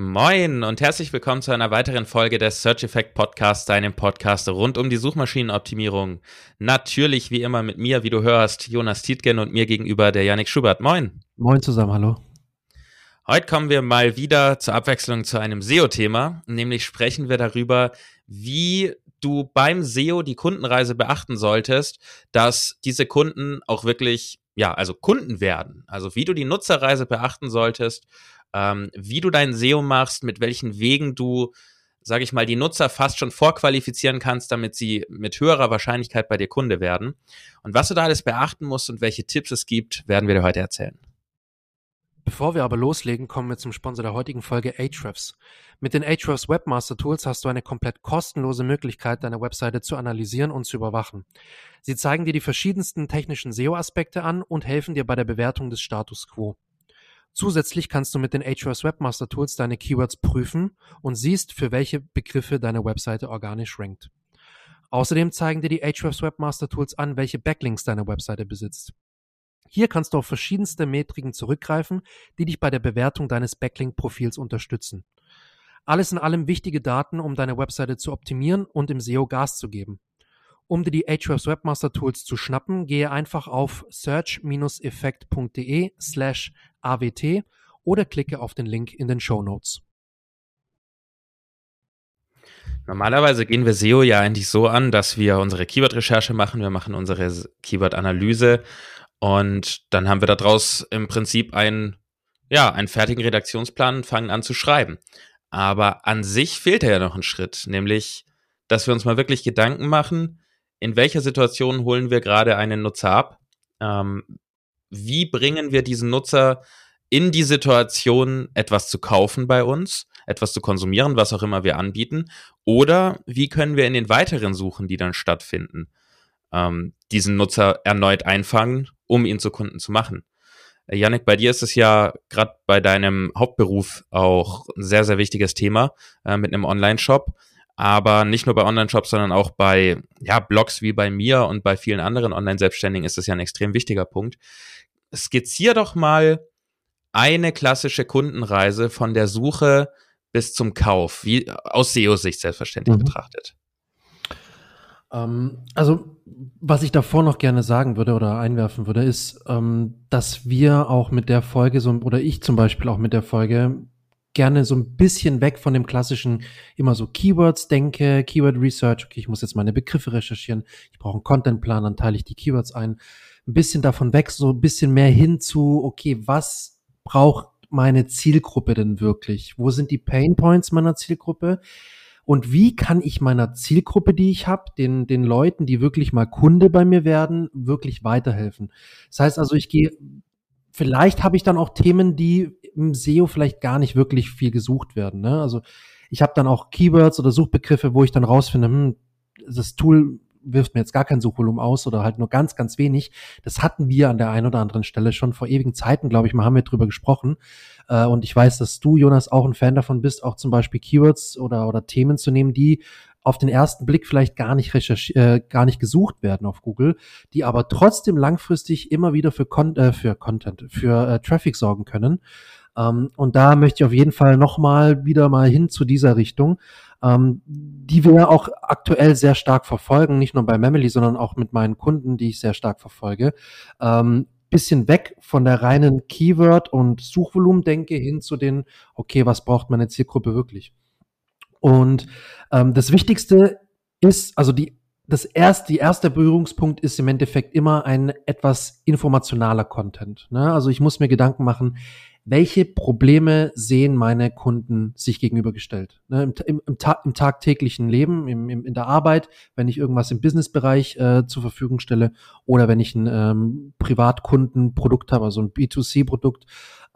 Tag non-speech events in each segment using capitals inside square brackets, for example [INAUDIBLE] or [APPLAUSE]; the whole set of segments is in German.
Moin und herzlich willkommen zu einer weiteren Folge des Search Effect Podcasts, deinem Podcast rund um die Suchmaschinenoptimierung. Natürlich wie immer mit mir, wie du hörst, Jonas Tietgen und mir gegenüber der Yannick Schubert. Moin. Moin zusammen, hallo. Heute kommen wir mal wieder zur Abwechslung zu einem SEO-Thema, nämlich sprechen wir darüber, wie du beim SEO die Kundenreise beachten solltest, dass diese Kunden auch wirklich, ja, also Kunden werden. Also wie du die Nutzerreise beachten solltest ähm, wie du dein SEO machst, mit welchen Wegen du, sage ich mal, die Nutzer fast schon vorqualifizieren kannst, damit sie mit höherer Wahrscheinlichkeit bei dir Kunde werden. Und was du da alles beachten musst und welche Tipps es gibt, werden wir dir heute erzählen. Bevor wir aber loslegen, kommen wir zum Sponsor der heutigen Folge Ahrefs. Mit den Ahrefs Webmaster Tools hast du eine komplett kostenlose Möglichkeit, deine Webseite zu analysieren und zu überwachen. Sie zeigen dir die verschiedensten technischen SEO-Aspekte an und helfen dir bei der Bewertung des Status quo. Zusätzlich kannst du mit den Ahrefs Webmaster Tools deine Keywords prüfen und siehst, für welche Begriffe deine Webseite organisch rankt. Außerdem zeigen dir die Ahrefs Webmaster Tools an, welche Backlinks deine Webseite besitzt. Hier kannst du auf verschiedenste Metriken zurückgreifen, die dich bei der Bewertung deines Backlink-Profils unterstützen. Alles in allem wichtige Daten, um deine Webseite zu optimieren und im SEO Gas zu geben. Um dir die Ahrefs Webmaster Tools zu schnappen, gehe einfach auf search-effekt.de slash awt oder klicke auf den Link in den Show Notes. Normalerweise gehen wir SEO ja eigentlich so an, dass wir unsere Keyword-Recherche machen, wir machen unsere Keyword-Analyse und dann haben wir daraus im Prinzip einen, ja, einen fertigen Redaktionsplan und fangen an zu schreiben. Aber an sich fehlt ja noch ein Schritt, nämlich, dass wir uns mal wirklich Gedanken machen, in welcher Situation holen wir gerade einen Nutzer ab? Ähm, wie bringen wir diesen Nutzer in die Situation, etwas zu kaufen bei uns, etwas zu konsumieren, was auch immer wir anbieten? Oder wie können wir in den weiteren Suchen, die dann stattfinden, ähm, diesen Nutzer erneut einfangen, um ihn zu Kunden zu machen? Äh, Yannick, bei dir ist es ja gerade bei deinem Hauptberuf auch ein sehr, sehr wichtiges Thema äh, mit einem Online-Shop aber nicht nur bei Online-Shops, sondern auch bei ja, Blogs wie bei mir und bei vielen anderen Online-Selbstständigen ist das ja ein extrem wichtiger Punkt. Skizzier doch mal eine klassische Kundenreise von der Suche bis zum Kauf, wie aus SEO-Sicht selbstverständlich mhm. betrachtet. Ähm, also, was ich davor noch gerne sagen würde oder einwerfen würde, ist, ähm, dass wir auch mit der Folge so, oder ich zum Beispiel auch mit der Folge gerne so ein bisschen weg von dem klassischen immer so Keywords denke, Keyword Research, okay, ich muss jetzt meine Begriffe recherchieren, ich brauche einen Contentplan, dann teile ich die Keywords ein. Ein bisschen davon weg, so ein bisschen mehr hin zu, okay, was braucht meine Zielgruppe denn wirklich? Wo sind die Pain Points meiner Zielgruppe? Und wie kann ich meiner Zielgruppe, die ich habe, den, den Leuten, die wirklich mal Kunde bei mir werden, wirklich weiterhelfen? Das heißt also, ich gehe vielleicht habe ich dann auch Themen, die im SEO vielleicht gar nicht wirklich viel gesucht werden. Ne? Also ich habe dann auch Keywords oder Suchbegriffe, wo ich dann rausfinde, hm, das Tool wirft mir jetzt gar kein Suchvolumen aus oder halt nur ganz, ganz wenig. Das hatten wir an der einen oder anderen Stelle schon vor ewigen Zeiten, glaube ich mal, haben wir drüber gesprochen. Äh, und ich weiß, dass du, Jonas, auch ein Fan davon bist, auch zum Beispiel Keywords oder, oder Themen zu nehmen, die auf den ersten Blick vielleicht gar nicht recherch äh, gar nicht gesucht werden auf Google, die aber trotzdem langfristig immer wieder für, Con äh, für Content, für äh, Traffic sorgen können. Ähm, und da möchte ich auf jeden Fall nochmal wieder mal hin zu dieser Richtung, ähm, die wir auch aktuell sehr stark verfolgen, nicht nur bei Memely, sondern auch mit meinen Kunden, die ich sehr stark verfolge. Ähm, bisschen weg von der reinen Keyword- und Suchvolumen-Denke hin zu den, okay, was braucht meine Zielgruppe wirklich? Und ähm, das Wichtigste ist, also die, das erste, die erste Berührungspunkt ist im Endeffekt immer ein etwas informationaler Content. Ne? Also ich muss mir Gedanken machen, welche Probleme sehen meine Kunden sich gegenübergestellt? Ne, im, im, im, ta im, tagtäglichen Leben, in der Arbeit, wenn ich irgendwas im Businessbereich äh, zur Verfügung stelle oder wenn ich ein ähm, Privatkundenprodukt habe, also ein B2C-Produkt,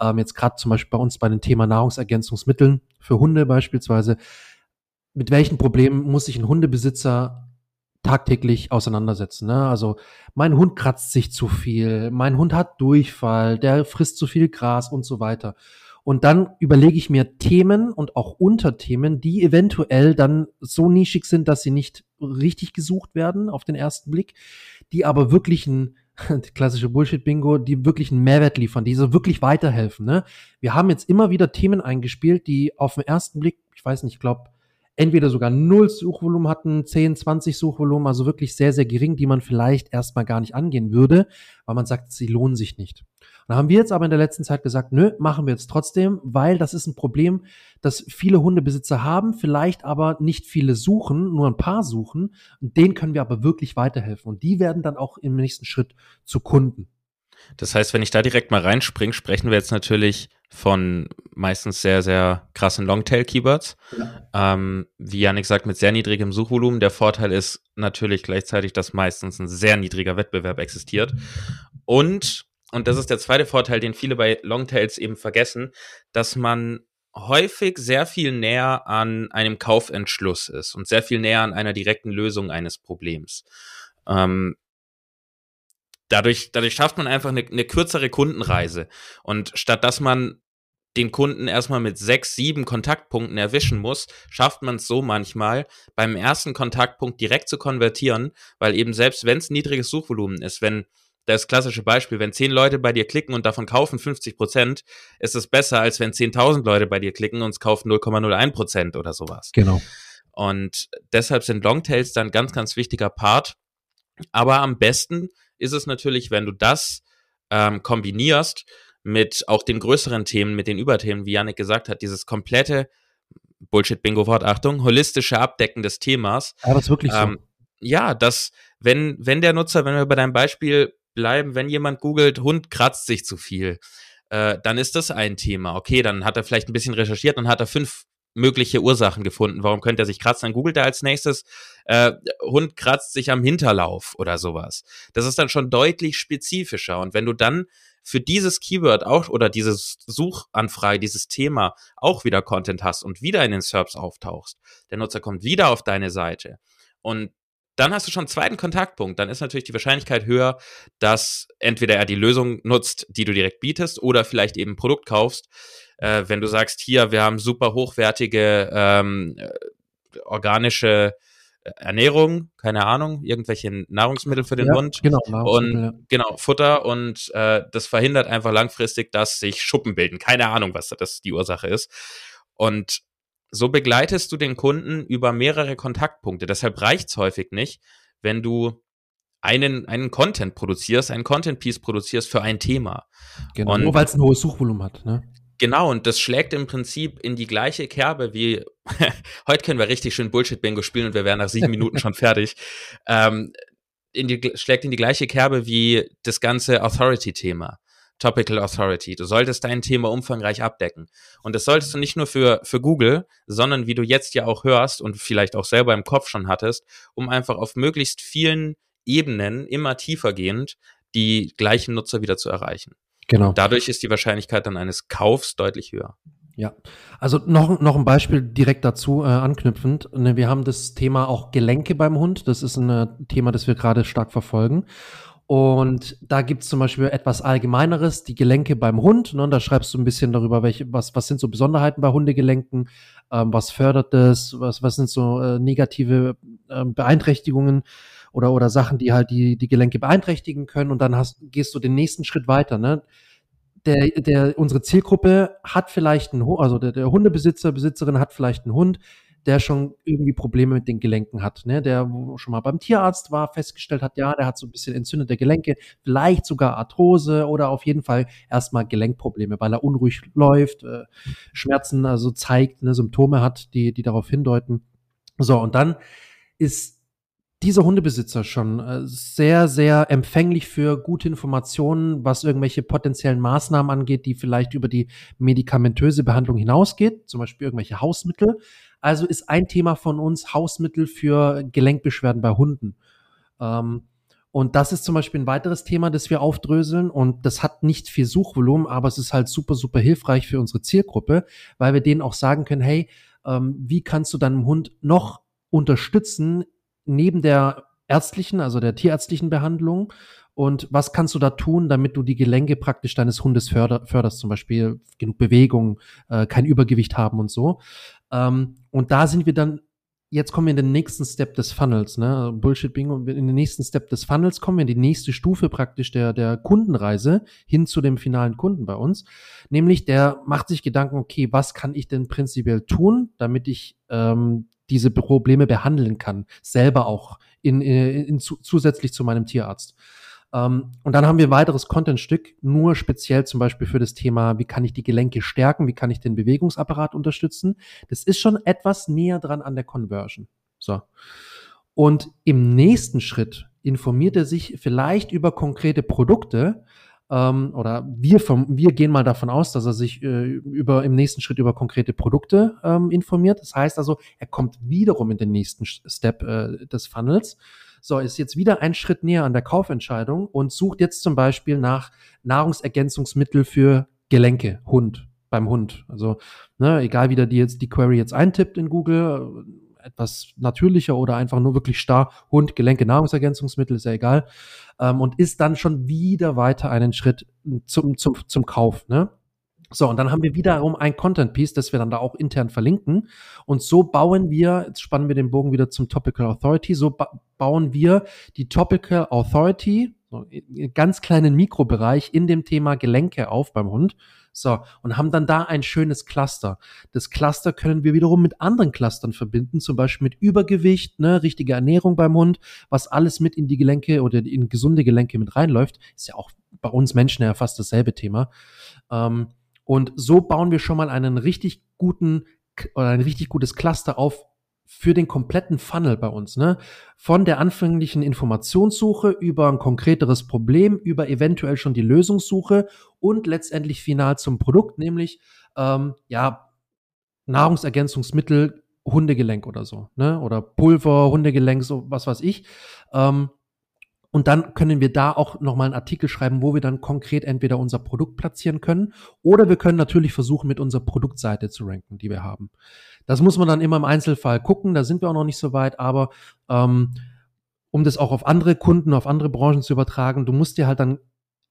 ähm, jetzt gerade zum Beispiel bei uns bei dem Thema Nahrungsergänzungsmitteln für Hunde beispielsweise, mit welchen Problemen muss sich ein Hundebesitzer tagtäglich auseinandersetzen. Ne? Also mein Hund kratzt sich zu viel, mein Hund hat Durchfall, der frisst zu viel Gras und so weiter. Und dann überlege ich mir Themen und auch Unterthemen, die eventuell dann so nischig sind, dass sie nicht richtig gesucht werden auf den ersten Blick, die aber wirklich ein [LAUGHS] klassische Bullshit-Bingo, die wirklich einen Mehrwert liefern, die so wirklich weiterhelfen. Ne? Wir haben jetzt immer wieder Themen eingespielt, die auf den ersten Blick, ich weiß nicht, ich glaube, entweder sogar null Suchvolumen hatten, 10, 20 Suchvolumen, also wirklich sehr, sehr gering, die man vielleicht erstmal gar nicht angehen würde, weil man sagt, sie lohnen sich nicht. Und da haben wir jetzt aber in der letzten Zeit gesagt, nö, machen wir jetzt trotzdem, weil das ist ein Problem, das viele Hundebesitzer haben, vielleicht aber nicht viele suchen, nur ein paar suchen. Und denen können wir aber wirklich weiterhelfen. Und die werden dann auch im nächsten Schritt zu Kunden. Das heißt, wenn ich da direkt mal reinspringe, sprechen wir jetzt natürlich von meistens sehr, sehr krassen Longtail-Keywords. Ja. Ähm, wie Janik sagt, mit sehr niedrigem Suchvolumen. Der Vorteil ist natürlich gleichzeitig, dass meistens ein sehr niedriger Wettbewerb existiert. Und, und das ist der zweite Vorteil, den viele bei Longtails eben vergessen, dass man häufig sehr viel näher an einem Kaufentschluss ist und sehr viel näher an einer direkten Lösung eines Problems. Ähm, dadurch, dadurch schafft man einfach eine, eine kürzere Kundenreise. Und statt dass man den Kunden erstmal mit sechs, sieben Kontaktpunkten erwischen muss, schafft man es so manchmal, beim ersten Kontaktpunkt direkt zu konvertieren, weil eben selbst wenn es niedriges Suchvolumen ist, wenn das klassische Beispiel, wenn zehn Leute bei dir klicken und davon kaufen 50 Prozent, ist es besser, als wenn 10.000 Leute bei dir klicken und es kaufen 0,01 Prozent oder sowas. Genau. Und deshalb sind Longtails dann ganz, ganz wichtiger Part. Aber am besten ist es natürlich, wenn du das ähm, kombinierst mit auch den größeren Themen, mit den Überthemen, wie Janik gesagt hat, dieses komplette Bullshit-Bingo-Wort, Achtung, holistische Abdecken des Themas. Ja, das ist wirklich ähm, so. Ja, dass, wenn, wenn der Nutzer, wenn wir bei deinem Beispiel bleiben, wenn jemand googelt, Hund kratzt sich zu viel, äh, dann ist das ein Thema. Okay, dann hat er vielleicht ein bisschen recherchiert und hat er fünf mögliche Ursachen gefunden. Warum könnte er sich kratzen? Dann googelt er als nächstes, äh, Hund kratzt sich am Hinterlauf oder sowas. Das ist dann schon deutlich spezifischer. Und wenn du dann für dieses Keyword auch oder dieses Suchanfrage, dieses Thema auch wieder Content hast und wieder in den SERPs auftauchst, der Nutzer kommt wieder auf deine Seite und dann hast du schon einen zweiten Kontaktpunkt. Dann ist natürlich die Wahrscheinlichkeit höher, dass entweder er die Lösung nutzt, die du direkt bietest, oder vielleicht eben ein Produkt kaufst. Äh, wenn du sagst, hier, wir haben super hochwertige ähm, äh, organische Ernährung, keine Ahnung, irgendwelche Nahrungsmittel für den ja, Hund genau, und ja. genau Futter und äh, das verhindert einfach langfristig, dass sich Schuppen bilden. Keine Ahnung, was das die Ursache ist. Und so begleitest du den Kunden über mehrere Kontaktpunkte. Deshalb reicht es häufig nicht, wenn du einen, einen Content produzierst, einen Content-Piece produzierst für ein Thema. Genau, und, nur weil es ein hohes Suchvolumen hat. Ne? Genau, und das schlägt im Prinzip in die gleiche Kerbe wie, [LAUGHS] heute können wir richtig schön Bullshit-Bingo spielen und wir wären nach sieben Minuten schon fertig. [LAUGHS] Ähm, in die, schlägt in die gleiche Kerbe wie das ganze Authority-Thema. Topical Authority. Du solltest dein Thema umfangreich abdecken. Und das solltest du nicht nur für, für Google, sondern wie du jetzt ja auch hörst und vielleicht auch selber im Kopf schon hattest, um einfach auf möglichst vielen Ebenen immer tiefer gehend die gleichen Nutzer wieder zu erreichen. Genau. Und dadurch ist die Wahrscheinlichkeit dann eines Kaufs deutlich höher. Ja, also noch, noch ein Beispiel direkt dazu äh, anknüpfend. Ne, wir haben das Thema auch Gelenke beim Hund. Das ist ein äh, Thema, das wir gerade stark verfolgen. Und da gibt es zum Beispiel etwas Allgemeineres, die Gelenke beim Hund. Ne? Da schreibst du ein bisschen darüber, welche, was, was sind so Besonderheiten bei Hundegelenken, ähm, was fördert das, was, was sind so äh, negative äh, Beeinträchtigungen oder, oder Sachen, die halt die, die Gelenke beeinträchtigen können. Und dann hast, gehst du den nächsten Schritt weiter. Ne? Der, der, unsere Zielgruppe hat vielleicht einen, also der, der Hundebesitzer, Besitzerin hat vielleicht einen Hund, der schon irgendwie Probleme mit den Gelenken hat, ne? der schon mal beim Tierarzt war, festgestellt hat, ja, der hat so ein bisschen entzündete Gelenke, vielleicht sogar Arthrose oder auf jeden Fall erstmal Gelenkprobleme, weil er unruhig läuft, äh, Schmerzen also zeigt, ne, Symptome hat, die, die darauf hindeuten. So, und dann ist dieser Hundebesitzer schon äh, sehr, sehr empfänglich für gute Informationen, was irgendwelche potenziellen Maßnahmen angeht, die vielleicht über die medikamentöse Behandlung hinausgeht, zum Beispiel irgendwelche Hausmittel. Also ist ein Thema von uns Hausmittel für Gelenkbeschwerden bei Hunden. Ähm, und das ist zum Beispiel ein weiteres Thema, das wir aufdröseln. Und das hat nicht viel Suchvolumen, aber es ist halt super, super hilfreich für unsere Zielgruppe, weil wir denen auch sagen können, hey, ähm, wie kannst du deinem Hund noch unterstützen neben der ärztlichen, also der tierärztlichen Behandlung und was kannst du da tun, damit du die Gelenke praktisch deines Hundes förder, förderst, zum Beispiel genug Bewegung, äh, kein Übergewicht haben und so. Ähm, und da sind wir dann jetzt kommen wir in den nächsten Step des Funnels, ne? Bullshit Bingo. In den nächsten Step des Funnels kommen wir in die nächste Stufe praktisch der, der Kundenreise hin zu dem finalen Kunden bei uns. Nämlich der macht sich Gedanken, okay, was kann ich denn prinzipiell tun, damit ich ähm, diese Probleme behandeln kann, selber auch in, in, in zu, zusätzlich zu meinem Tierarzt. Ähm, und dann haben wir ein weiteres Contentstück, nur speziell zum Beispiel für das Thema, wie kann ich die Gelenke stärken, wie kann ich den Bewegungsapparat unterstützen. Das ist schon etwas näher dran an der Conversion. So. Und im nächsten Schritt informiert er sich vielleicht über konkrete Produkte, ähm, oder wir, vom, wir gehen mal davon aus, dass er sich äh, über, im nächsten Schritt über konkrete Produkte ähm, informiert. Das heißt also, er kommt wiederum in den nächsten Step äh, des Funnels so, ist jetzt wieder ein Schritt näher an der Kaufentscheidung und sucht jetzt zum Beispiel nach Nahrungsergänzungsmittel für Gelenke, Hund, beim Hund. Also, ne, egal wie der die jetzt die Query jetzt eintippt in Google, etwas natürlicher oder einfach nur wirklich starr, Hund, Gelenke, Nahrungsergänzungsmittel, ist ja egal, ähm, und ist dann schon wieder weiter einen Schritt zum, zum, zum Kauf, ne? So, und dann haben wir wiederum ein Content Piece, das wir dann da auch intern verlinken. Und so bauen wir, jetzt spannen wir den Bogen wieder zum Topical Authority, so ba bauen wir die Topical Authority, so einen ganz kleinen Mikrobereich in dem Thema Gelenke auf beim Hund. So, und haben dann da ein schönes Cluster. Das Cluster können wir wiederum mit anderen Clustern verbinden, zum Beispiel mit Übergewicht, ne, richtige Ernährung beim Hund, was alles mit in die Gelenke oder in gesunde Gelenke mit reinläuft. Ist ja auch bei uns Menschen ja fast dasselbe Thema. Ähm, und so bauen wir schon mal einen richtig guten oder ein richtig gutes Cluster auf für den kompletten Funnel bei uns, ne? Von der anfänglichen Informationssuche über ein konkreteres Problem, über eventuell schon die Lösungssuche und letztendlich final zum Produkt, nämlich ähm, ja Nahrungsergänzungsmittel, Hundegelenk oder so, ne? Oder Pulver, Hundegelenk, so was weiß ich. Ähm, und dann können wir da auch nochmal einen Artikel schreiben, wo wir dann konkret entweder unser Produkt platzieren können oder wir können natürlich versuchen, mit unserer Produktseite zu ranken, die wir haben. Das muss man dann immer im Einzelfall gucken, da sind wir auch noch nicht so weit, aber ähm, um das auch auf andere Kunden, auf andere Branchen zu übertragen, du musst dir halt dann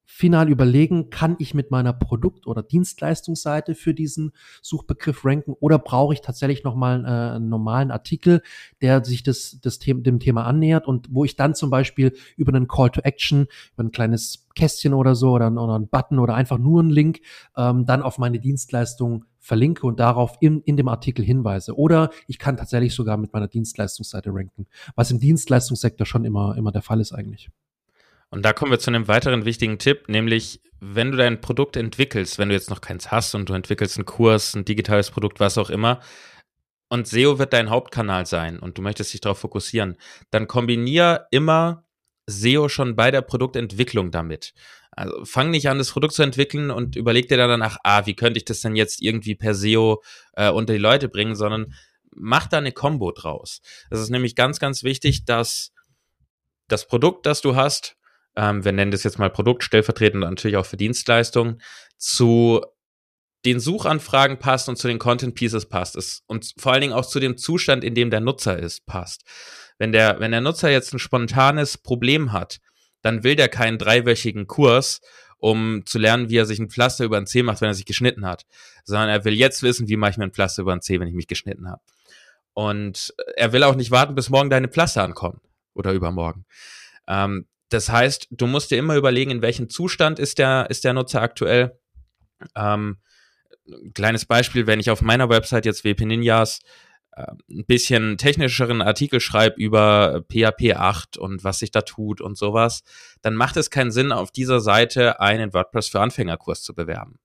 final überlegen, kann ich mit meiner Produkt- oder Dienstleistungsseite für diesen Suchbegriff ranken oder brauche ich tatsächlich nochmal äh, einen normalen Artikel, der sich das, das The dem Thema annähert und wo ich dann zum Beispiel über einen Call to Action, über ein kleines Kästchen oder so oder, oder einen Button oder einfach nur einen Link ähm, dann auf meine Dienstleistung verlinke und darauf in, in dem Artikel hinweise. Oder ich kann tatsächlich sogar mit meiner Dienstleistungsseite ranken, was im Dienstleistungssektor schon immer, immer der Fall ist eigentlich. Und da kommen wir zu einem weiteren wichtigen Tipp, nämlich wenn du dein Produkt entwickelst, wenn du jetzt noch keins hast und du entwickelst einen Kurs, ein digitales Produkt, was auch immer, und SEO wird dein Hauptkanal sein und du möchtest dich darauf fokussieren, dann kombinier immer SEO schon bei der Produktentwicklung damit. Also fang nicht an, das Produkt zu entwickeln und überleg dir dann danach, ah, wie könnte ich das denn jetzt irgendwie per SEO äh, unter die Leute bringen, sondern mach da eine Combo draus. Das ist nämlich ganz, ganz wichtig, dass das Produkt, das du hast, ähm, wir nennen das jetzt mal Produkt, stellvertretend natürlich auch für Dienstleistungen, zu den Suchanfragen passt und zu den Content Pieces passt es und vor allen Dingen auch zu dem Zustand, in dem der Nutzer ist, passt. Wenn der, wenn der Nutzer jetzt ein spontanes Problem hat, dann will der keinen dreiwöchigen Kurs, um zu lernen, wie er sich ein Pflaster über ein C macht, wenn er sich geschnitten hat, sondern er will jetzt wissen, wie mache ich mir ein Pflaster über ein C, wenn ich mich geschnitten habe. Und er will auch nicht warten, bis morgen deine Pflaster ankommen oder übermorgen. Ähm, das heißt, du musst dir immer überlegen, in welchem Zustand ist der, ist der Nutzer aktuell. Ähm, kleines Beispiel, wenn ich auf meiner Website jetzt WP Ninjas äh, ein bisschen technischeren Artikel schreibe über PHP 8 und was sich da tut und sowas, dann macht es keinen Sinn, auf dieser Seite einen WordPress für Anfängerkurs zu bewerben.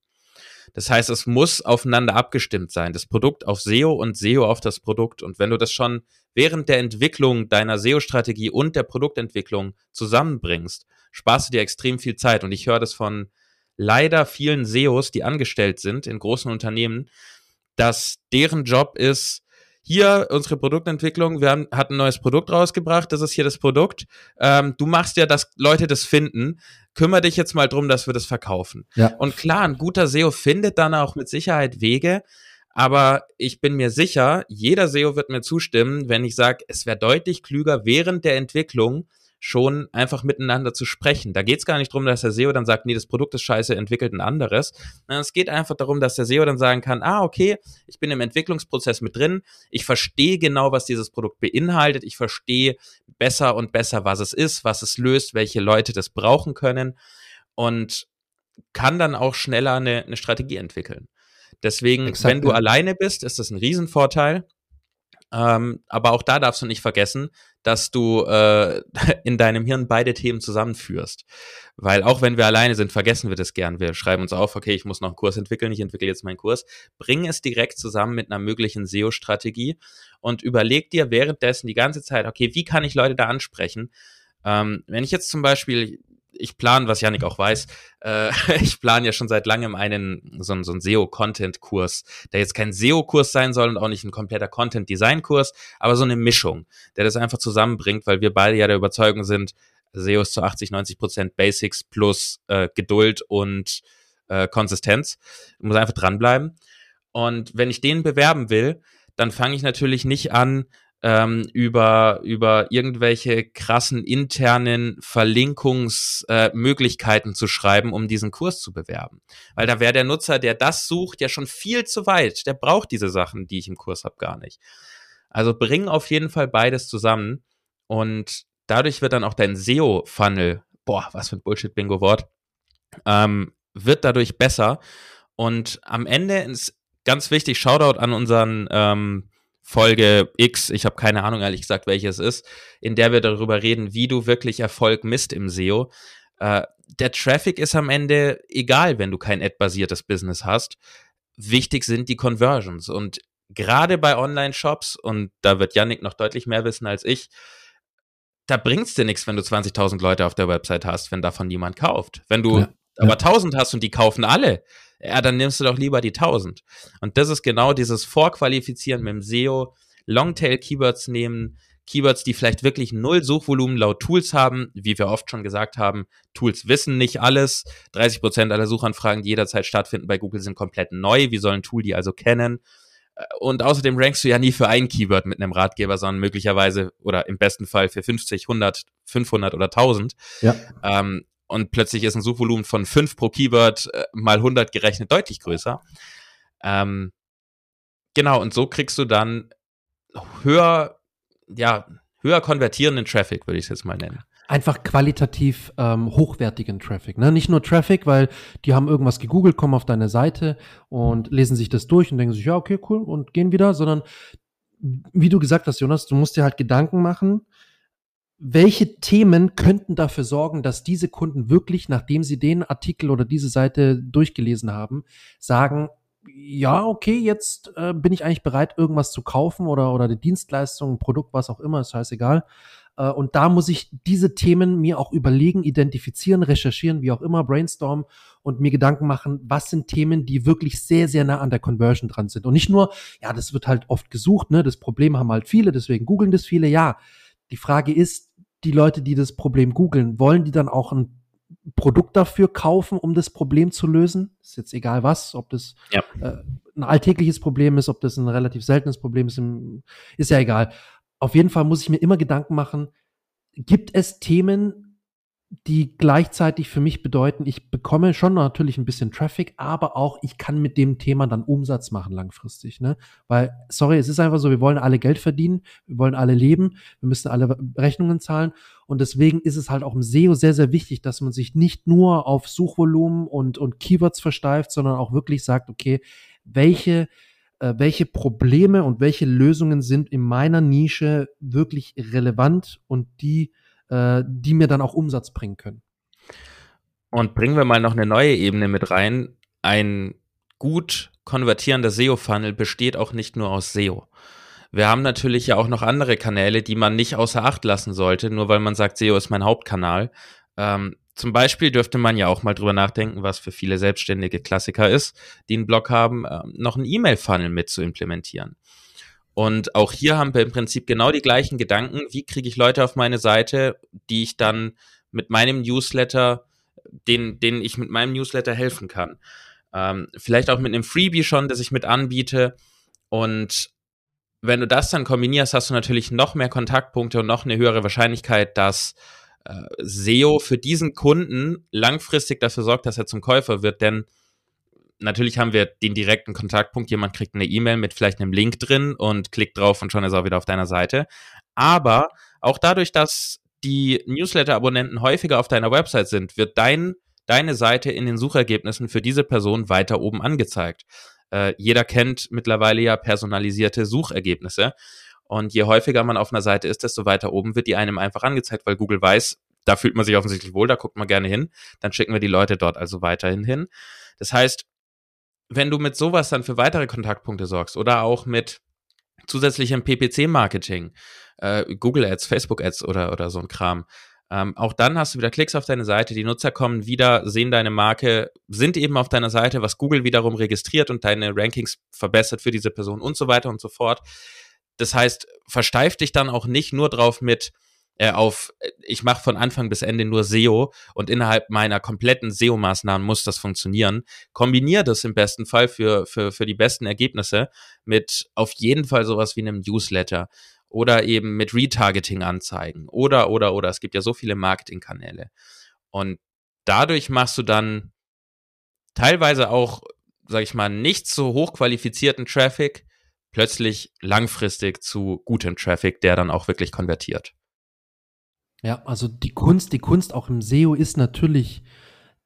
Das heißt, es muss aufeinander abgestimmt sein. Das Produkt auf SEO und SEO auf das Produkt. Und wenn du das schon während der Entwicklung deiner SEO-Strategie und der Produktentwicklung zusammenbringst, sparst du dir extrem viel Zeit. Und ich höre das von leider vielen SEOs, die angestellt sind in großen Unternehmen, dass deren Job ist, hier unsere Produktentwicklung, wir haben, hatten ein neues Produkt rausgebracht, das ist hier das Produkt. Ähm, du machst ja, dass Leute das finden. Kümmere dich jetzt mal drum, dass wir das verkaufen. Ja. Und klar, ein guter SEO findet dann auch mit Sicherheit Wege, aber ich bin mir sicher, jeder SEO wird mir zustimmen, wenn ich sage, es wäre deutlich klüger, während der Entwicklung schon einfach miteinander zu sprechen. Da geht es gar nicht darum, dass der SEO dann sagt, nee, das Produkt ist scheiße, entwickelt ein anderes. Es geht einfach darum, dass der SEO dann sagen kann, ah, okay, ich bin im Entwicklungsprozess mit drin, ich verstehe genau, was dieses Produkt beinhaltet, ich verstehe besser und besser, was es ist, was es löst, welche Leute das brauchen können und kann dann auch schneller eine, eine Strategie entwickeln. Deswegen, Exakt, wenn du ja. alleine bist, ist das ein Riesenvorteil. Ähm, aber auch da darfst du nicht vergessen, dass du äh, [LAUGHS] in deinem Hirn beide Themen zusammenführst. Weil auch wenn wir alleine sind, vergessen wir das gern. Wir schreiben uns auf, okay, ich muss noch einen Kurs entwickeln, ich entwickle jetzt meinen Kurs. Bring es direkt zusammen mit einer möglichen SEO-Strategie und überleg dir währenddessen die ganze Zeit, okay, wie kann ich Leute da ansprechen? Ähm, wenn ich jetzt zum Beispiel, ich plane, was Janik auch weiß, äh, [LAUGHS] ich plane ja schon seit langem einen so, so einen SEO-Content-Kurs, der jetzt kein SEO-Kurs sein soll und auch nicht ein kompletter Content-Design-Kurs, aber so eine Mischung, der das einfach zusammenbringt, weil wir beide ja der Überzeugung sind, SEO ist zu 80, 90 Prozent Basics plus äh, Geduld und äh, Konsistenz. Ich muss einfach dranbleiben. Und wenn ich den bewerben will, dann fange ich natürlich nicht an, ähm, über, über irgendwelche krassen internen Verlinkungsmöglichkeiten äh, zu schreiben, um diesen Kurs zu bewerben. Weil da wäre der Nutzer, der das sucht, ja schon viel zu weit. Der braucht diese Sachen, die ich im Kurs habe, gar nicht. Also bring auf jeden Fall beides zusammen und dadurch wird dann auch dein SEO-Funnel, boah, was für ein Bullshit-Bingo-Wort, ähm, wird dadurch besser. Und am Ende ist ganz wichtig, Shoutout an unseren ähm, Folge X, ich habe keine Ahnung ehrlich gesagt, welches ist, in der wir darüber reden, wie du wirklich Erfolg misst im SEO. Äh, der Traffic ist am Ende egal, wenn du kein ad-basiertes Business hast. Wichtig sind die Conversions. Und gerade bei Online-Shops, und da wird Yannick noch deutlich mehr wissen als ich, da bringt's dir nichts, wenn du 20.000 Leute auf der Website hast, wenn davon niemand kauft. Wenn du ja, aber ja. 1000 hast und die kaufen alle, ja, dann nimmst du doch lieber die 1000. Und das ist genau dieses Vorqualifizieren mit dem SEO, Longtail-Keywords nehmen, Keywords, die vielleicht wirklich null Suchvolumen laut Tools haben, wie wir oft schon gesagt haben, Tools wissen nicht alles. 30 Prozent aller Suchanfragen, die jederzeit stattfinden bei Google, sind komplett neu. Wie soll ein Tool die also kennen? Und außerdem rankst du ja nie für ein Keyword mit einem Ratgeber, sondern möglicherweise oder im besten Fall für 50, 100, 500 oder 1000. Ja. Ähm, und plötzlich ist ein Suchvolumen von 5 pro Keyword äh, mal 100 gerechnet deutlich größer. Ähm, genau, und so kriegst du dann höher, ja, höher konvertierenden Traffic, würde ich es jetzt mal nennen. Einfach qualitativ ähm, hochwertigen Traffic. Ne? Nicht nur Traffic, weil die haben irgendwas gegoogelt, kommen auf deine Seite und lesen sich das durch und denken sich, ja, okay, cool, und gehen wieder, sondern wie du gesagt hast, Jonas, du musst dir halt Gedanken machen, welche Themen könnten dafür sorgen, dass diese Kunden wirklich, nachdem sie den Artikel oder diese Seite durchgelesen haben, sagen, ja, okay, jetzt äh, bin ich eigentlich bereit, irgendwas zu kaufen oder, oder die Dienstleistung, ein Produkt, was auch immer, ist scheißegal. Äh, und da muss ich diese Themen mir auch überlegen, identifizieren, recherchieren, wie auch immer, brainstormen und mir Gedanken machen, was sind Themen, die wirklich sehr, sehr nah an der Conversion dran sind. Und nicht nur, ja, das wird halt oft gesucht, ne, das Problem haben halt viele, deswegen googeln das viele, ja. Die Frage ist, die Leute, die das Problem googeln, wollen die dann auch ein Produkt dafür kaufen, um das Problem zu lösen? Ist jetzt egal was, ob das ja. äh, ein alltägliches Problem ist, ob das ein relativ seltenes Problem ist, ist ja egal. Auf jeden Fall muss ich mir immer Gedanken machen, gibt es Themen, die gleichzeitig für mich bedeuten, ich bekomme schon natürlich ein bisschen Traffic, aber auch ich kann mit dem Thema dann Umsatz machen langfristig, ne? Weil, sorry, es ist einfach so, wir wollen alle Geld verdienen, wir wollen alle leben, wir müssen alle Rechnungen zahlen und deswegen ist es halt auch im SEO sehr, sehr wichtig, dass man sich nicht nur auf Suchvolumen und, und Keywords versteift, sondern auch wirklich sagt, okay, welche äh, welche Probleme und welche Lösungen sind in meiner Nische wirklich relevant und die äh, die mir dann auch Umsatz bringen können. Und bringen wir mal noch eine neue Ebene mit rein. Ein gut konvertierender SEO-Funnel besteht auch nicht nur aus SEO. Wir haben natürlich ja auch noch andere Kanäle, die man nicht außer Acht lassen sollte, nur weil man sagt, SEO ist mein Hauptkanal. Ähm, zum Beispiel dürfte man ja auch mal drüber nachdenken, was für viele selbstständige Klassiker ist, die einen Blog haben, äh, noch einen E-Mail-Funnel mit zu implementieren. Und auch hier haben wir im Prinzip genau die gleichen Gedanken. Wie kriege ich Leute auf meine Seite, die ich dann mit meinem Newsletter, denen, denen ich mit meinem Newsletter helfen kann? Ähm, vielleicht auch mit einem Freebie schon, das ich mit anbiete. Und wenn du das dann kombinierst, hast du natürlich noch mehr Kontaktpunkte und noch eine höhere Wahrscheinlichkeit, dass äh, SEO für diesen Kunden langfristig dafür sorgt, dass er zum Käufer wird, denn natürlich haben wir den direkten Kontaktpunkt, jemand kriegt eine E-Mail mit vielleicht einem Link drin und klickt drauf und schon ist er wieder auf deiner Seite. Aber auch dadurch, dass die Newsletter-Abonnenten häufiger auf deiner Website sind, wird dein, deine Seite in den Suchergebnissen für diese Person weiter oben angezeigt. Äh, jeder kennt mittlerweile ja personalisierte Suchergebnisse. Und je häufiger man auf einer Seite ist, desto weiter oben wird die einem einfach angezeigt, weil Google weiß, da fühlt man sich offensichtlich wohl, da guckt man gerne hin. Dann schicken wir die Leute dort also weiterhin hin. Das heißt, wenn du mit sowas dann für weitere Kontaktpunkte sorgst oder auch mit zusätzlichem PPC-Marketing, äh, Google Ads, Facebook Ads oder, oder so ein Kram, ähm, auch dann hast du wieder Klicks auf deine Seite, die Nutzer kommen wieder, sehen deine Marke, sind eben auf deiner Seite, was Google wiederum registriert und deine Rankings verbessert für diese Person und so weiter und so fort. Das heißt, versteif dich dann auch nicht nur drauf mit, äh, auf, ich mache von Anfang bis Ende nur SEO und innerhalb meiner kompletten SEO-Maßnahmen muss das funktionieren. Kombinier das im besten Fall für, für, für die besten Ergebnisse mit auf jeden Fall sowas wie einem Newsletter oder eben mit Retargeting-Anzeigen oder, oder, oder. Es gibt ja so viele Marketingkanäle. Und dadurch machst du dann teilweise auch, sag ich mal, nicht so hochqualifizierten Traffic plötzlich langfristig zu gutem Traffic, der dann auch wirklich konvertiert. Ja, also die Kunst, die Kunst auch im SEO ist natürlich,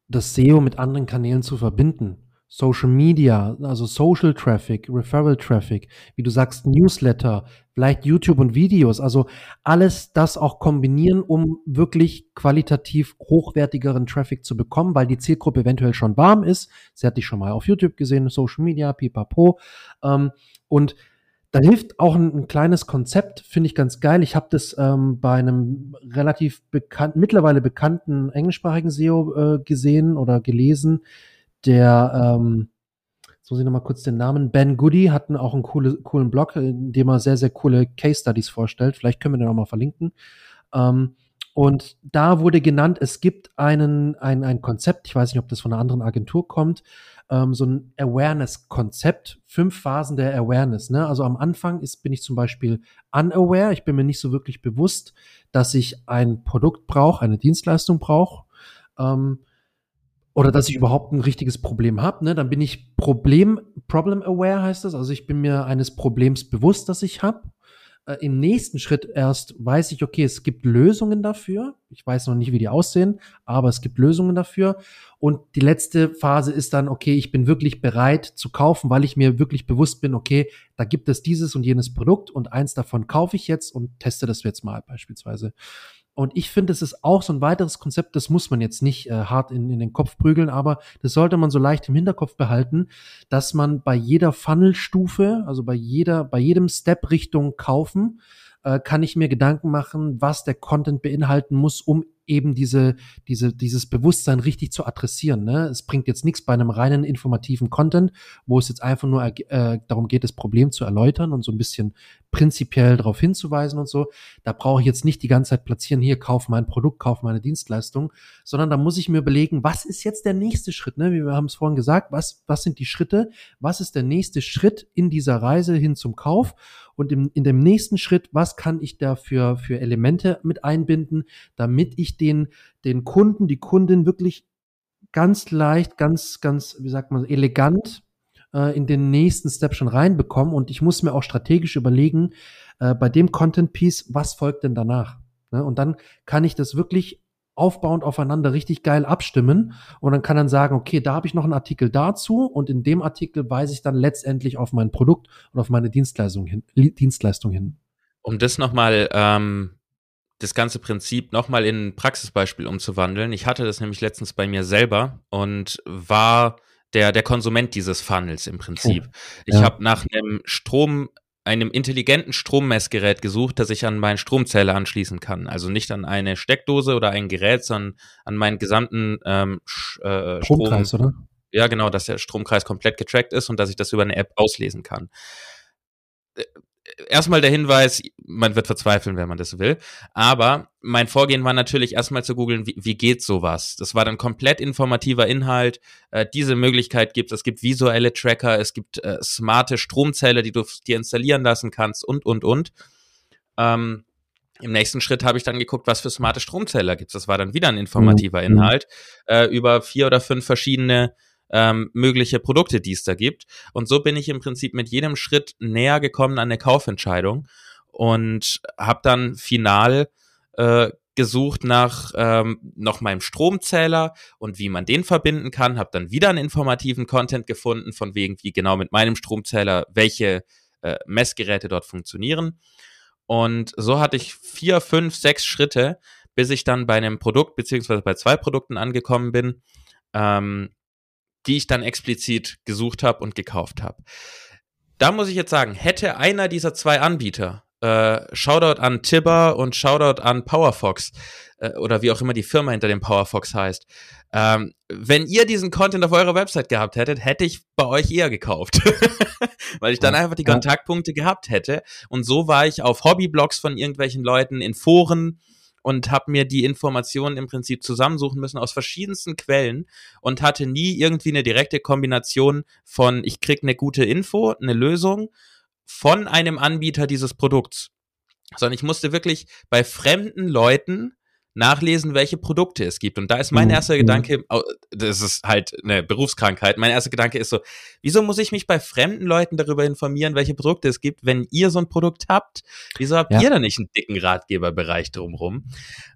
das SEO mit anderen Kanälen zu verbinden. Social Media, also Social Traffic, Referral Traffic, wie du sagst, Newsletter, vielleicht YouTube und Videos, also alles das auch kombinieren, um wirklich qualitativ hochwertigeren Traffic zu bekommen, weil die Zielgruppe eventuell schon warm ist. Sie hat dich schon mal auf YouTube gesehen, Social Media, pipapo. Ähm, und da hilft auch ein, ein kleines Konzept, finde ich ganz geil. Ich habe das ähm, bei einem relativ bekannten, mittlerweile bekannten englischsprachigen SEO äh, gesehen oder gelesen, der, ähm, jetzt muss ich nochmal kurz den Namen, Ben Goody hat auch einen coole, coolen Blog, in dem er sehr, sehr coole Case Studies vorstellt. Vielleicht können wir den auch mal verlinken. Ähm, und da wurde genannt, es gibt einen, ein, ein Konzept, ich weiß nicht, ob das von einer anderen Agentur kommt, ähm, so ein Awareness-Konzept, fünf Phasen der Awareness. Ne? Also am Anfang ist, bin ich zum Beispiel unaware, ich bin mir nicht so wirklich bewusst, dass ich ein Produkt brauche, eine Dienstleistung brauche. Ähm, oder dass ich überhaupt ein richtiges Problem habe, ne? dann bin ich Problem, Problem aware heißt das. Also ich bin mir eines Problems bewusst, das ich habe äh, im nächsten Schritt erst weiß ich, okay, es gibt Lösungen dafür. Ich weiß noch nicht, wie die aussehen, aber es gibt Lösungen dafür. Und die letzte Phase ist dann, okay, ich bin wirklich bereit zu kaufen, weil ich mir wirklich bewusst bin, okay, da gibt es dieses und jenes Produkt und eins davon kaufe ich jetzt und teste das jetzt mal beispielsweise. Und ich finde, es ist auch so ein weiteres Konzept, das muss man jetzt nicht äh, hart in, in den Kopf prügeln, aber das sollte man so leicht im Hinterkopf behalten, dass man bei jeder Funnelstufe, also bei jeder, bei jedem Step Richtung kaufen, äh, kann ich mir Gedanken machen, was der Content beinhalten muss, um eben diese, diese, dieses Bewusstsein richtig zu adressieren. Ne? Es bringt jetzt nichts bei einem reinen informativen Content, wo es jetzt einfach nur äh, darum geht, das Problem zu erläutern und so ein bisschen prinzipiell darauf hinzuweisen und so. Da brauche ich jetzt nicht die ganze Zeit platzieren, hier, kauf mein Produkt, kauf meine Dienstleistung, sondern da muss ich mir überlegen, was ist jetzt der nächste Schritt? Ne? Wie wir haben es vorhin gesagt, was, was sind die Schritte? Was ist der nächste Schritt in dieser Reise hin zum Kauf? Und im, in dem nächsten Schritt, was kann ich da für, für Elemente mit einbinden, damit ich den, den Kunden, die Kundin wirklich ganz leicht, ganz, ganz, wie sagt man, elegant äh, in den nächsten Step schon reinbekomme. Und ich muss mir auch strategisch überlegen, äh, bei dem Content Piece, was folgt denn danach? Ne? Und dann kann ich das wirklich aufbauend aufeinander richtig geil abstimmen und dann kann dann sagen, okay, da habe ich noch einen Artikel dazu und in dem Artikel weise ich dann letztendlich auf mein Produkt und auf meine Dienstleistung hin. Dienstleistung hin. Um das nochmal, ähm, das ganze Prinzip nochmal in ein Praxisbeispiel umzuwandeln. Ich hatte das nämlich letztens bei mir selber und war der, der Konsument dieses Funnels im Prinzip. Oh, ja. Ich habe nach einem Strom einem intelligenten Strommessgerät gesucht, das ich an meinen Stromzähler anschließen kann. Also nicht an eine Steckdose oder ein Gerät, sondern an meinen gesamten ähm, äh, Stromkreis, Strom, oder? Ja, genau, dass der Stromkreis komplett getrackt ist und dass ich das über eine App auslesen kann. Erstmal der Hinweis, man wird verzweifeln, wenn man das will. Aber mein Vorgehen war natürlich erstmal zu googeln, wie, wie geht sowas? Das war dann komplett informativer Inhalt. Äh, diese Möglichkeit gibt es. Es gibt visuelle Tracker, es gibt äh, smarte Stromzähler, die du dir installieren lassen kannst und, und, und. Ähm, Im nächsten Schritt habe ich dann geguckt, was für smarte Stromzähler gibt es. Das war dann wieder ein informativer mhm. Inhalt äh, über vier oder fünf verschiedene ähm, mögliche Produkte, die es da gibt. Und so bin ich im Prinzip mit jedem Schritt näher gekommen an eine Kaufentscheidung und habe dann final äh, gesucht nach ähm, noch meinem Stromzähler und wie man den verbinden kann, habe dann wieder einen informativen Content gefunden, von wegen, wie genau mit meinem Stromzähler welche äh, Messgeräte dort funktionieren. Und so hatte ich vier, fünf, sechs Schritte, bis ich dann bei einem Produkt beziehungsweise bei zwei Produkten angekommen bin, ähm, die ich dann explizit gesucht habe und gekauft habe. Da muss ich jetzt sagen, hätte einer dieser zwei Anbieter äh, Shoutout an Tibber und Shoutout an PowerFox äh, oder wie auch immer die Firma hinter dem PowerFox heißt. Ähm, wenn ihr diesen Content auf eurer Website gehabt hättet, hätte ich bei euch eher gekauft, [LAUGHS] weil ich dann einfach die Kontaktpunkte gehabt hätte. Und so war ich auf Hobbyblogs von irgendwelchen Leuten in Foren und habe mir die Informationen im Prinzip zusammensuchen müssen aus verschiedensten Quellen und hatte nie irgendwie eine direkte Kombination von ich krieg eine gute Info, eine Lösung von einem Anbieter dieses Produkts, sondern ich musste wirklich bei fremden Leuten nachlesen, welche Produkte es gibt. Und da ist mein mhm. erster Gedanke, das ist halt eine Berufskrankheit, mein erster Gedanke ist so, wieso muss ich mich bei fremden Leuten darüber informieren, welche Produkte es gibt, wenn ihr so ein Produkt habt? Wieso habt ja. ihr da nicht einen dicken Ratgeberbereich drumrum?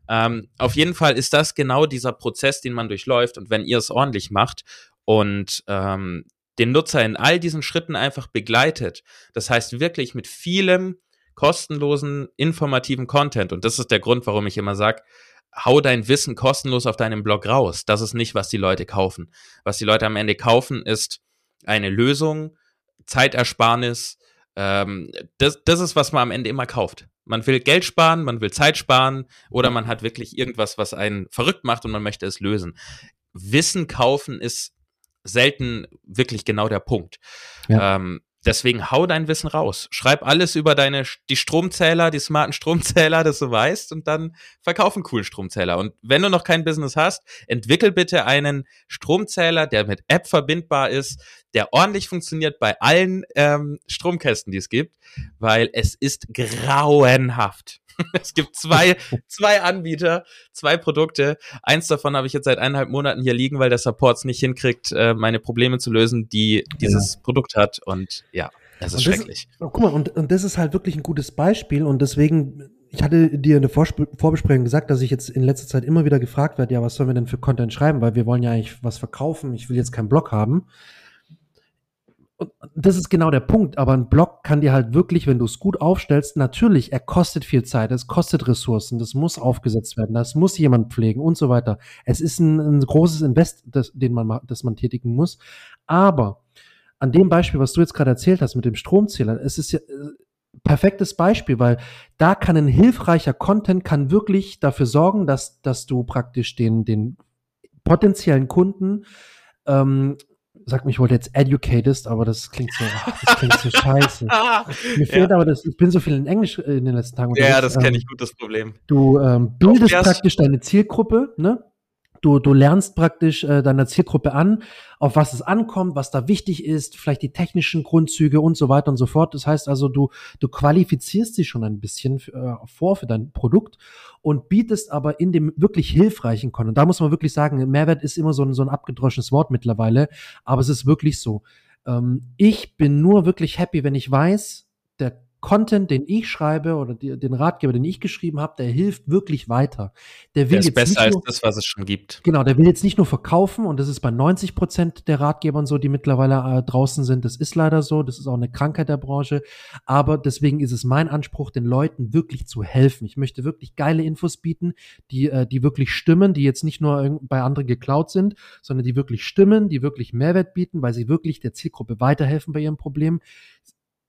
Ähm, auf jeden Fall ist das genau dieser Prozess, den man durchläuft. Und wenn ihr es ordentlich macht und ähm, den Nutzer in all diesen Schritten einfach begleitet. Das heißt wirklich mit vielem kostenlosen, informativen Content. Und das ist der Grund, warum ich immer sage, hau dein Wissen kostenlos auf deinem Blog raus. Das ist nicht, was die Leute kaufen. Was die Leute am Ende kaufen, ist eine Lösung, Zeitersparnis. Ähm, das, das ist, was man am Ende immer kauft. Man will Geld sparen, man will Zeit sparen oder man hat wirklich irgendwas, was einen verrückt macht und man möchte es lösen. Wissen kaufen ist selten wirklich genau der Punkt. Ja. Ähm, deswegen hau dein Wissen raus. Schreib alles über deine, die Stromzähler, die smarten Stromzähler, [LAUGHS] das du weißt, und dann verkauf einen coolen Stromzähler. Und wenn du noch kein Business hast, entwickel bitte einen Stromzähler, der mit App verbindbar ist, der ordentlich funktioniert bei allen ähm, Stromkästen, die es gibt, weil es ist grauenhaft. [LAUGHS] es gibt zwei, [LAUGHS] zwei Anbieter, zwei Produkte. Eins davon habe ich jetzt seit eineinhalb Monaten hier liegen, weil der Support es nicht hinkriegt, äh, meine Probleme zu lösen, die dieses ja. Produkt hat. Und ja, das ist und schrecklich. Das, oh, guck mal, und, und das ist halt wirklich ein gutes Beispiel. Und deswegen, ich hatte dir in der Vorspr Vorbesprechung gesagt, dass ich jetzt in letzter Zeit immer wieder gefragt werde, ja, was sollen wir denn für Content schreiben? Weil wir wollen ja eigentlich was verkaufen. Ich will jetzt keinen Blog haben. Und das ist genau der Punkt. Aber ein Blog kann dir halt wirklich, wenn du es gut aufstellst, natürlich, er kostet viel Zeit, es kostet Ressourcen, das muss aufgesetzt werden, das muss jemand pflegen und so weiter. Es ist ein, ein großes Invest, das, den man, das man tätigen muss. Aber an dem Beispiel, was du jetzt gerade erzählt hast mit dem Stromzähler, es ist ja äh, perfektes Beispiel, weil da kann ein hilfreicher Content kann wirklich dafür sorgen, dass, dass du praktisch den, den potenziellen Kunden ähm, sag mir, ich wollte jetzt educatest, aber das klingt so, das klingt so [LAUGHS] scheiße. Mir fehlt ja. aber das, ich bin so viel in Englisch äh, in den letzten Tagen. Ja, das kenne ähm, ich gut, das Problem. Du ähm, bildest praktisch deine Zielgruppe, ne? Du, du lernst praktisch äh, deiner Zielgruppe an, auf was es ankommt, was da wichtig ist, vielleicht die technischen Grundzüge und so weiter und so fort. Das heißt also, du, du qualifizierst sie schon ein bisschen äh, vor für dein Produkt und bietest aber in dem wirklich hilfreichen Content. Da muss man wirklich sagen, Mehrwert ist immer so ein, so ein abgedroschenes Wort mittlerweile, aber es ist wirklich so. Ähm, ich bin nur wirklich happy, wenn ich weiß, Content, den ich schreibe oder die, den Ratgeber, den ich geschrieben habe, der hilft wirklich weiter. Der will der ist jetzt besser als nur, das, was es schon gibt. Genau, der will jetzt nicht nur verkaufen und das ist bei 90 Prozent der Ratgebern so, die mittlerweile äh, draußen sind. Das ist leider so, das ist auch eine Krankheit der Branche. Aber deswegen ist es mein Anspruch, den Leuten wirklich zu helfen. Ich möchte wirklich geile Infos bieten, die, äh, die wirklich stimmen, die jetzt nicht nur bei anderen geklaut sind, sondern die wirklich stimmen, die wirklich Mehrwert bieten, weil sie wirklich der Zielgruppe weiterhelfen bei ihrem Problem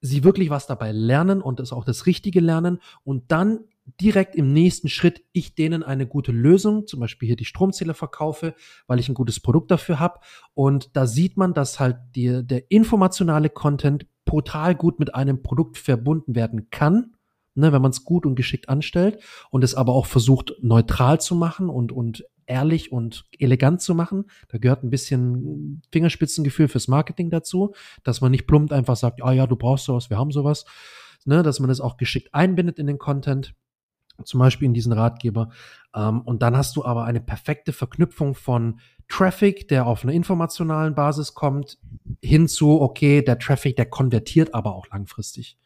sie wirklich was dabei lernen und es auch das Richtige lernen und dann direkt im nächsten Schritt ich denen eine gute Lösung, zum Beispiel hier die Stromzähler verkaufe, weil ich ein gutes Produkt dafür habe. Und da sieht man, dass halt die, der informationale Content brutal gut mit einem Produkt verbunden werden kann, ne, wenn man es gut und geschickt anstellt und es aber auch versucht neutral zu machen und, und ehrlich und elegant zu machen. Da gehört ein bisschen Fingerspitzengefühl fürs Marketing dazu, dass man nicht plumpt einfach sagt, ah ja, du brauchst sowas, wir haben sowas, ne, dass man das auch geschickt einbindet in den Content. zum Beispiel in diesen Ratgeber. Ähm, und dann hast du aber eine perfekte Verknüpfung von Traffic, der auf einer informationalen Basis kommt, hinzu, okay, der Traffic, der konvertiert aber auch langfristig.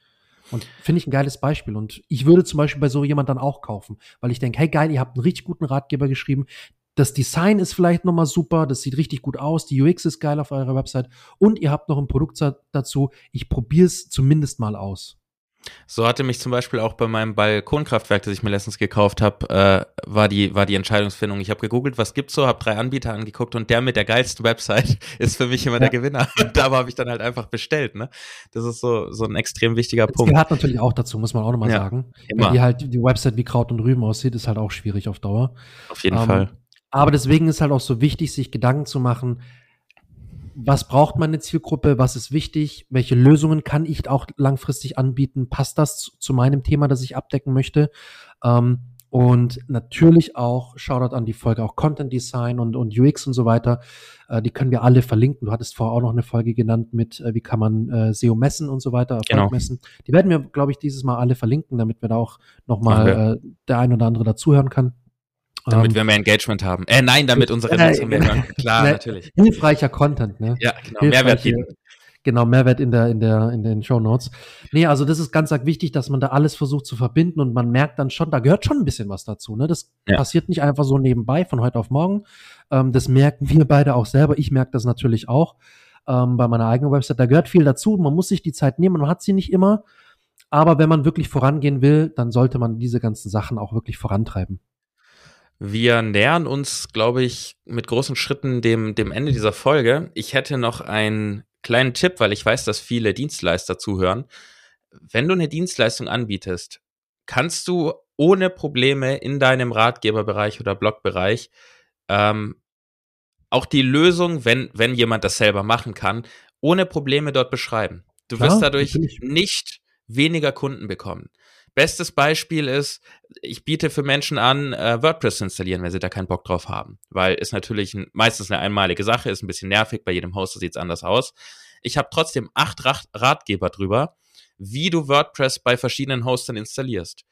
Und finde ich ein geiles Beispiel. Und ich würde zum Beispiel bei so jemand dann auch kaufen, weil ich denke, hey geil, ihr habt einen richtig guten Ratgeber geschrieben. Das Design ist vielleicht nochmal super, das sieht richtig gut aus, die UX ist geil auf eurer Website und ihr habt noch ein Produkt dazu. Ich probiere es zumindest mal aus. So hatte mich zum Beispiel auch bei meinem Balkonkraftwerk, das ich mir letztens gekauft habe, äh, war die war die Entscheidungsfindung. Ich habe gegoogelt, was gibt's so, habe drei Anbieter angeguckt und der mit der geilsten Website [LAUGHS] ist für mich immer ja. der Gewinner. [LAUGHS] Und da habe ich dann halt einfach bestellt. Ne, das ist so so ein extrem wichtiger das Punkt. Gehört natürlich auch dazu, muss man auch nochmal ja, sagen. Immer. Wenn die halt die Website wie Kraut und Rüben aussieht, ist halt auch schwierig auf Dauer. Auf jeden ähm, Fall. Aber deswegen ist halt auch so wichtig, sich Gedanken zu machen, was braucht meine Zielgruppe, was ist wichtig, welche Lösungen kann ich auch langfristig anbieten, passt das zu, zu meinem Thema, das ich abdecken möchte. Ähm, und natürlich auch, Shoutout an die Folge, auch Content Design und, und UX und so weiter. Äh, die können wir alle verlinken. Du hattest vorher auch noch eine Folge genannt mit, äh, wie kann man äh, SEO messen und so weiter, genau. messen. Die werden wir, glaube ich, dieses Mal alle verlinken, damit wir da auch nochmal äh, der ein oder andere dazuhören kann. Damit um, ähm, wir mehr Engagement haben. Äh, nein, damit unsere Nutzer mehr hören. Klar, ne, natürlich. Hilfreicher Content, ne? Ja, genau. Mehrwert bieten. Genau, Mehrwert in der, in der, in den Show Notes. Nee, also das ist ganz wichtig, dass man da alles versucht zu verbinden und man merkt dann schon, da gehört schon ein bisschen was dazu, ne? Das ja. passiert nicht einfach so nebenbei von heute auf morgen. Ähm, das merken wir beide auch selber. Ich merke das natürlich auch ähm, bei meiner eigenen Website. Da gehört viel dazu. Man muss sich die Zeit nehmen. Man hat sie nicht immer. Aber wenn man wirklich vorangehen will, dann sollte man diese ganzen Sachen auch wirklich vorantreiben. Wir nähern uns, glaube ich, mit großen Schritten dem, dem Ende dieser Folge. Ich hätte noch einen kleinen Tipp, weil ich weiß, dass viele Dienstleister zuhören. Wenn du eine Dienstleistung anbietest, kannst du ohne Probleme in deinem Ratgeberbereich oder Blogbereich ähm, auch die Lösung, wenn, wenn jemand das selber machen kann, ohne Probleme dort beschreiben. Du wirst ja, dadurch natürlich. nicht weniger Kunden bekommen. Bestes Beispiel ist, ich biete für Menschen an, äh, WordPress zu installieren, wenn sie da keinen Bock drauf haben. Weil ist natürlich ein, meistens eine einmalige Sache, ist ein bisschen nervig, bei jedem Hoster sieht es anders aus. Ich habe trotzdem acht Rat Ratgeber drüber, wie du WordPress bei verschiedenen Hostern installierst.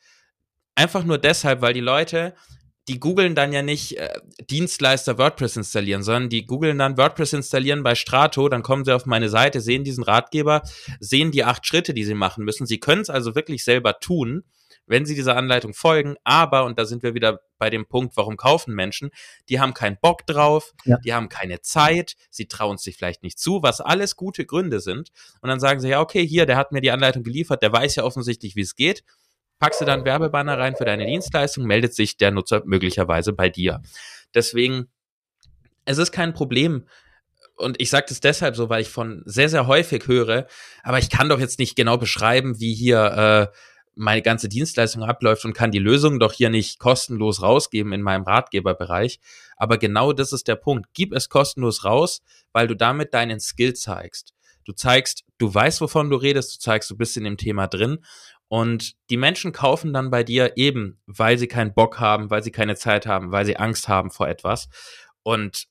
Einfach nur deshalb, weil die Leute die googeln dann ja nicht äh, Dienstleister WordPress installieren, sondern die googeln dann WordPress installieren bei Strato, dann kommen sie auf meine Seite, sehen diesen Ratgeber, sehen die acht Schritte, die sie machen müssen. Sie können es also wirklich selber tun, wenn sie dieser Anleitung folgen, aber, und da sind wir wieder bei dem Punkt, warum kaufen Menschen, die haben keinen Bock drauf, ja. die haben keine Zeit, sie trauen sich vielleicht nicht zu, was alles gute Gründe sind. Und dann sagen sie, ja, okay, hier, der hat mir die Anleitung geliefert, der weiß ja offensichtlich, wie es geht packst du dann Werbebanner rein für deine Dienstleistung, meldet sich der Nutzer möglicherweise bei dir. Deswegen, es ist kein Problem. Und ich sage das deshalb so, weil ich von sehr, sehr häufig höre, aber ich kann doch jetzt nicht genau beschreiben, wie hier äh, meine ganze Dienstleistung abläuft und kann die Lösung doch hier nicht kostenlos rausgeben in meinem Ratgeberbereich. Aber genau das ist der Punkt. Gib es kostenlos raus, weil du damit deinen Skill zeigst. Du zeigst, du weißt, wovon du redest, du zeigst, du bist in dem Thema drin und die Menschen kaufen dann bei dir eben, weil sie keinen Bock haben, weil sie keine Zeit haben, weil sie Angst haben vor etwas. Und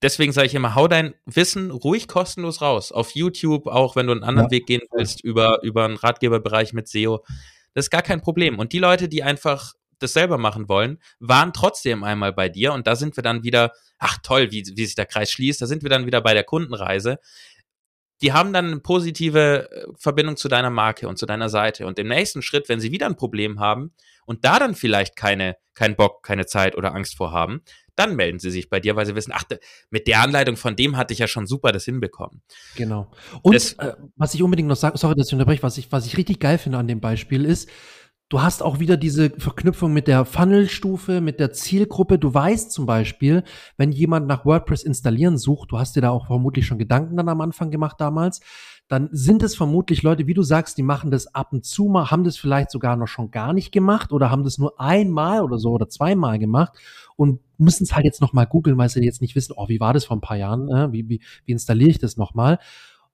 deswegen sage ich immer, hau dein Wissen ruhig kostenlos raus. Auf YouTube, auch wenn du einen anderen ja. Weg gehen willst, über, über einen Ratgeberbereich mit SEO. Das ist gar kein Problem. Und die Leute, die einfach das selber machen wollen, waren trotzdem einmal bei dir. Und da sind wir dann wieder, ach toll, wie, wie sich der Kreis schließt, da sind wir dann wieder bei der Kundenreise die haben dann eine positive äh, Verbindung zu deiner Marke und zu deiner Seite. Und im nächsten Schritt, wenn sie wieder ein Problem haben und da dann vielleicht keine, keinen Bock, keine Zeit oder Angst vor haben, dann melden sie sich bei dir, weil sie wissen, ach, mit der Anleitung von dem hatte ich ja schon super das hinbekommen. Genau. Und das, äh, was ich unbedingt noch sagen, sorry, dass ich unterbreche, was ich, was ich richtig geil finde an dem Beispiel ist, Du hast auch wieder diese Verknüpfung mit der Funnelstufe, mit der Zielgruppe. Du weißt zum Beispiel, wenn jemand nach WordPress installieren sucht, du hast dir da auch vermutlich schon Gedanken dann am Anfang gemacht damals, dann sind es vermutlich Leute, wie du sagst, die machen das ab und zu mal, haben das vielleicht sogar noch schon gar nicht gemacht oder haben das nur einmal oder so oder zweimal gemacht und müssen es halt jetzt nochmal googeln, weil sie jetzt nicht wissen, oh, wie war das vor ein paar Jahren, äh? wie, wie, wie installiere ich das nochmal.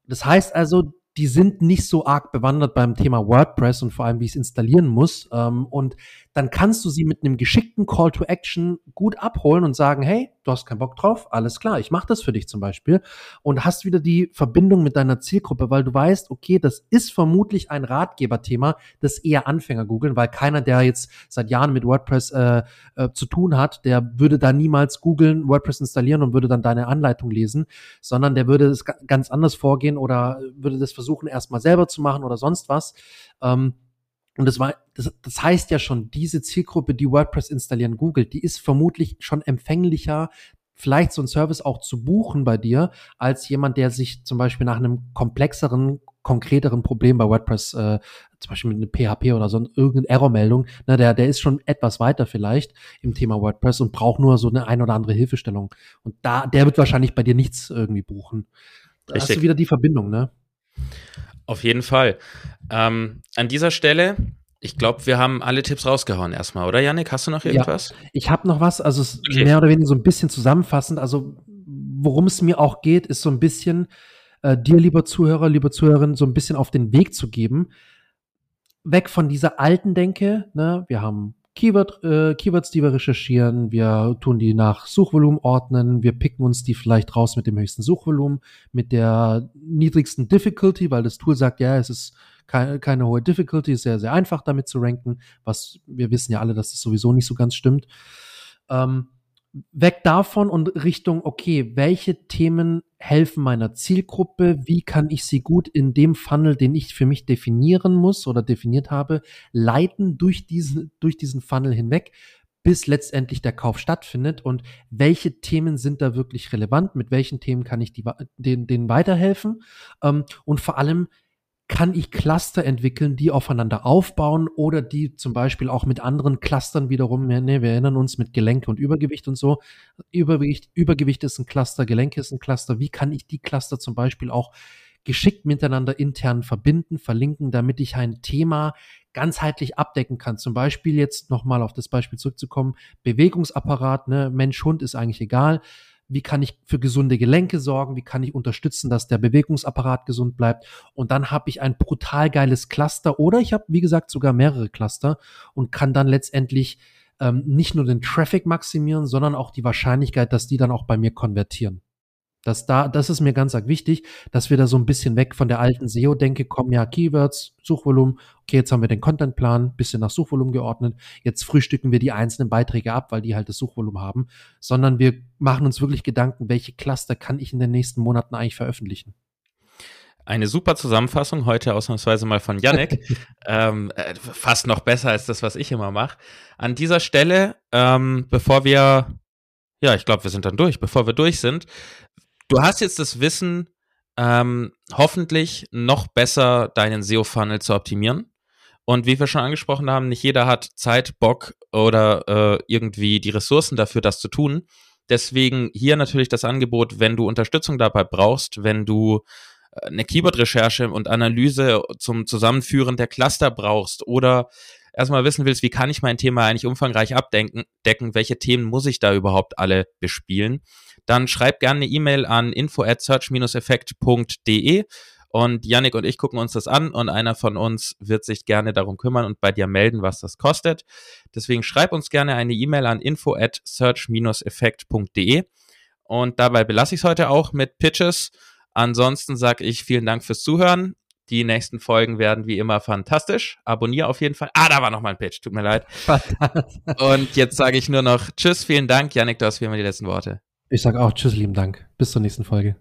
Das heißt also, die sind nicht so arg bewandert beim Thema WordPress und vor allem, wie ich es installieren muss. Ähm, und dann kannst du sie mit einem geschickten Call to Action gut abholen und sagen, hey, du hast keinen Bock drauf, alles klar, ich mache das für dich zum Beispiel und hast wieder die Verbindung mit deiner Zielgruppe, weil du weißt, okay, das ist vermutlich ein Ratgeberthema, das eher Anfänger googeln, weil keiner, der jetzt seit Jahren mit WordPress äh, äh, zu tun hat, der würde da niemals googeln, WordPress installieren und würde dann deine Anleitung lesen, sondern der würde es ganz anders vorgehen oder würde das versuchen, erstmal selber zu machen oder sonst was. Ähm, und das war, das, das heißt ja schon, diese Zielgruppe, die WordPress installieren, googelt, die ist vermutlich schon empfänglicher, vielleicht so einen Service auch zu buchen bei dir, als jemand, der sich zum Beispiel nach einem komplexeren, konkreteren Problem bei WordPress, äh, zum Beispiel mit einem PHP oder so irgendeine Errormeldung, ne, der, der ist schon etwas weiter vielleicht im Thema WordPress und braucht nur so eine ein oder andere Hilfestellung. Und da, der wird wahrscheinlich bei dir nichts irgendwie buchen. Da Richtig. hast du wieder die Verbindung, ne? Auf jeden Fall. Ähm, an dieser Stelle, ich glaube, wir haben alle Tipps rausgehauen erstmal, oder Yannick? Hast du noch irgendwas? Ja, ich habe noch was, also okay. mehr oder weniger so ein bisschen zusammenfassend. Also worum es mir auch geht, ist so ein bisschen äh, dir, lieber Zuhörer, liebe Zuhörerin, so ein bisschen auf den Weg zu geben. Weg von dieser alten Denke, ne? Wir haben Keyword, äh, Keywords, die wir recherchieren. Wir tun die nach Suchvolumen ordnen. Wir picken uns die vielleicht raus mit dem höchsten Suchvolumen, mit der niedrigsten Difficulty, weil das Tool sagt, ja, es ist keine, keine hohe Difficulty, ist sehr, sehr einfach damit zu ranken, was wir wissen ja alle, dass das sowieso nicht so ganz stimmt. Ähm, weg davon und Richtung, okay, welche Themen helfen meiner Zielgruppe? Wie kann ich sie gut in dem Funnel, den ich für mich definieren muss oder definiert habe, leiten durch diesen, durch diesen Funnel hinweg? bis letztendlich der Kauf stattfindet und welche Themen sind da wirklich relevant, mit welchen Themen kann ich die, denen, denen weiterhelfen ähm, und vor allem, kann ich Cluster entwickeln, die aufeinander aufbauen oder die zum Beispiel auch mit anderen Clustern wiederum, ne, wir erinnern uns mit Gelenke und Übergewicht und so. Übergewicht, Übergewicht ist ein Cluster, Gelenke ist ein Cluster. Wie kann ich die Cluster zum Beispiel auch geschickt miteinander intern verbinden, verlinken, damit ich ein Thema ganzheitlich abdecken kann. Zum Beispiel jetzt nochmal auf das Beispiel zurückzukommen, Bewegungsapparat, ne, Mensch, Hund ist eigentlich egal wie kann ich für gesunde Gelenke sorgen, wie kann ich unterstützen, dass der Bewegungsapparat gesund bleibt. Und dann habe ich ein brutal geiles Cluster oder ich habe, wie gesagt, sogar mehrere Cluster und kann dann letztendlich ähm, nicht nur den Traffic maximieren, sondern auch die Wahrscheinlichkeit, dass die dann auch bei mir konvertieren. Das, da, das ist mir ganz arg wichtig, dass wir da so ein bisschen weg von der alten SEO-Denke kommen. Ja, Keywords, Suchvolumen. Okay, jetzt haben wir den Contentplan, bisschen nach Suchvolumen geordnet. Jetzt frühstücken wir die einzelnen Beiträge ab, weil die halt das Suchvolumen haben. Sondern wir machen uns wirklich Gedanken, welche Cluster kann ich in den nächsten Monaten eigentlich veröffentlichen. Eine super Zusammenfassung, heute ausnahmsweise mal von Yannick. [LAUGHS] ähm, äh, fast noch besser als das, was ich immer mache. An dieser Stelle, ähm, bevor wir, ja, ich glaube, wir sind dann durch, bevor wir durch sind, Du hast jetzt das Wissen, ähm, hoffentlich noch besser deinen SEO-Funnel zu optimieren. Und wie wir schon angesprochen haben, nicht jeder hat Zeit, Bock oder äh, irgendwie die Ressourcen dafür, das zu tun. Deswegen hier natürlich das Angebot, wenn du Unterstützung dabei brauchst, wenn du äh, eine Keyword-Recherche und Analyse zum Zusammenführen der Cluster brauchst oder erstmal wissen willst, wie kann ich mein Thema eigentlich umfangreich abdecken, decken, welche Themen muss ich da überhaupt alle bespielen, dann schreib gerne eine E-Mail an info at search-effekt.de und Yannick und ich gucken uns das an und einer von uns wird sich gerne darum kümmern und bei dir melden, was das kostet. Deswegen schreib uns gerne eine E-Mail an info at search-effekt.de und dabei belasse ich es heute auch mit Pitches. Ansonsten sage ich vielen Dank fürs Zuhören. Die nächsten Folgen werden wie immer fantastisch. Abonnier auf jeden Fall. Ah, da war noch mal ein Pitch. Tut mir leid. [LAUGHS] Und jetzt sage ich nur noch Tschüss, vielen Dank. Janik, du hast wie immer die letzten Worte. Ich sage auch Tschüss, lieben Dank. Bis zur nächsten Folge.